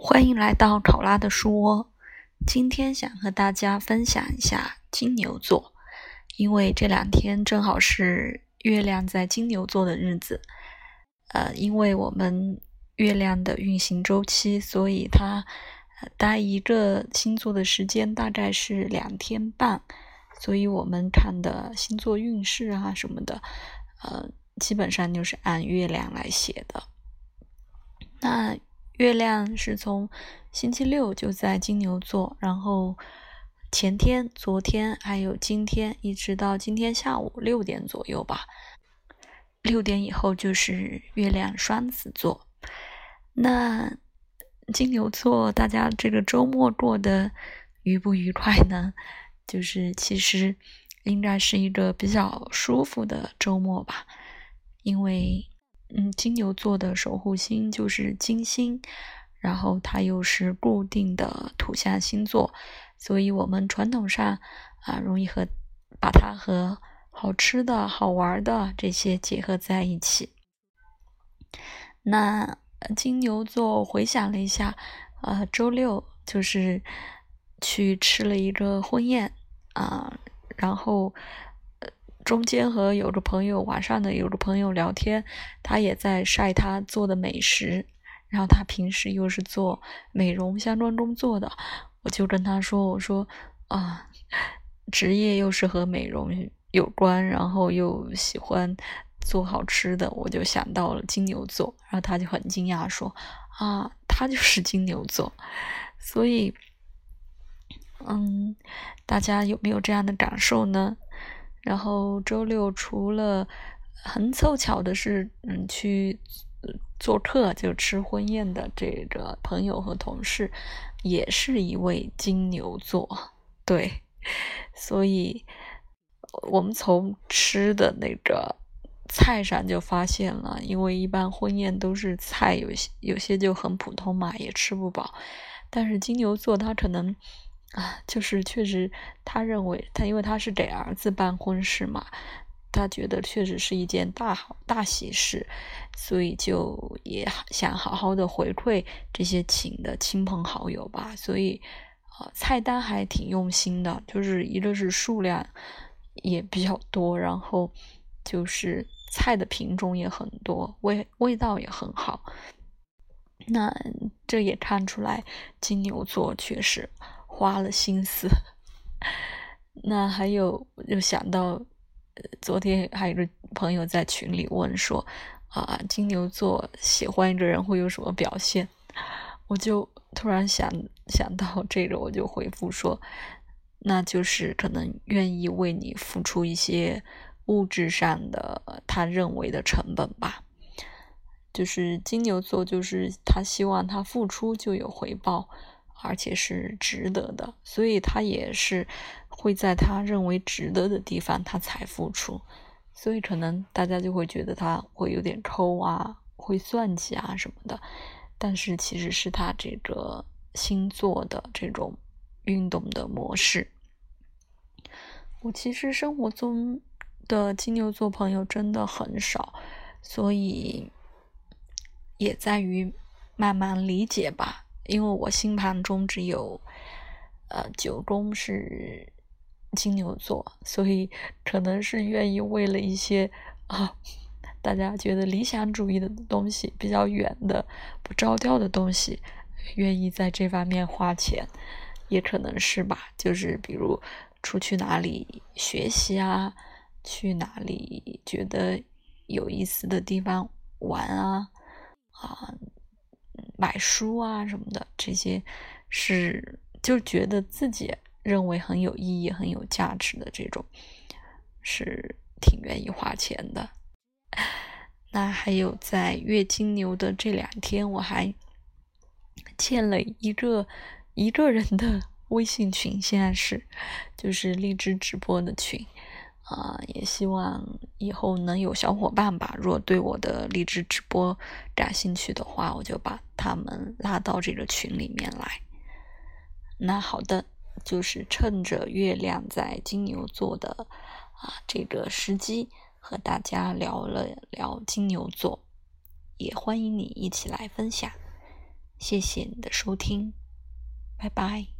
欢迎来到考拉的书窝。今天想和大家分享一下金牛座，因为这两天正好是月亮在金牛座的日子。呃，因为我们月亮的运行周期，所以它待一个星座的时间大概是两天半，所以我们看的星座运势啊什么的，呃，基本上就是按月亮来写的。那。月亮是从星期六就在金牛座，然后前天、昨天还有今天，一直到今天下午六点左右吧。六点以后就是月亮双子座。那金牛座，大家这个周末过得愉不愉快呢？就是其实应该是一个比较舒服的周末吧，因为。嗯，金牛座的守护星就是金星，然后它又是固定的土象星座，所以我们传统上啊，容易和把它和好吃的好玩的这些结合在一起。那金牛座回想了一下，呃，周六就是去吃了一个婚宴啊，然后。中间和有个朋友晚上的有个朋友聊天，他也在晒他做的美食，然后他平时又是做美容相关工作的，我就跟他说：“我说啊，职业又是和美容有关，然后又喜欢做好吃的，我就想到了金牛座。”然后他就很惊讶说：“啊，他就是金牛座。”所以，嗯，大家有没有这样的感受呢？然后周六除了很凑巧的是，嗯，去做客就吃婚宴的这个朋友和同事，也是一位金牛座，对，所以我们从吃的那个菜上就发现了，因为一般婚宴都是菜有些有些就很普通嘛，也吃不饱，但是金牛座他可能。啊，就是确实，他认为他因为他是给儿子办婚事嘛，他觉得确实是一件大好大喜事，所以就也想好好的回馈这些请的亲朋好友吧。所以，呃，菜单还挺用心的，就是一个是数量也比较多，然后就是菜的品种也很多，味味道也很好。那这也看出来金牛座确实。花了心思，那还有又想到，昨天还有个朋友在群里问说，啊，金牛座喜欢一个人会有什么表现？我就突然想想到这个，我就回复说，那就是可能愿意为你付出一些物质上的他认为的成本吧。就是金牛座，就是他希望他付出就有回报。而且是值得的，所以他也是会在他认为值得的地方，他才付出。所以可能大家就会觉得他会有点抠啊，会算计啊什么的。但是其实是他这个星座的这种运动的模式。我其实生活中的金牛座朋友真的很少，所以也在于慢慢理解吧。因为我星盘中只有，呃，九宫是金牛座，所以可能是愿意为了一些啊，大家觉得理想主义的东西比较远的、不着调的东西，愿意在这方面花钱，也可能是吧。就是比如出去哪里学习啊，去哪里觉得有意思的地方玩啊，啊。买书啊什么的，这些是就觉得自己认为很有意义、很有价值的这种，是挺愿意花钱的。那还有在月金牛的这两天，我还建了一个一个人的微信群，现在是就是荔枝直播的群。啊，也希望以后能有小伙伴吧。如果对我的励志直播感兴趣的话，我就把他们拉到这个群里面来。那好的，就是趁着月亮在金牛座的啊这个时机，和大家聊了聊金牛座，也欢迎你一起来分享。谢谢你的收听，拜拜。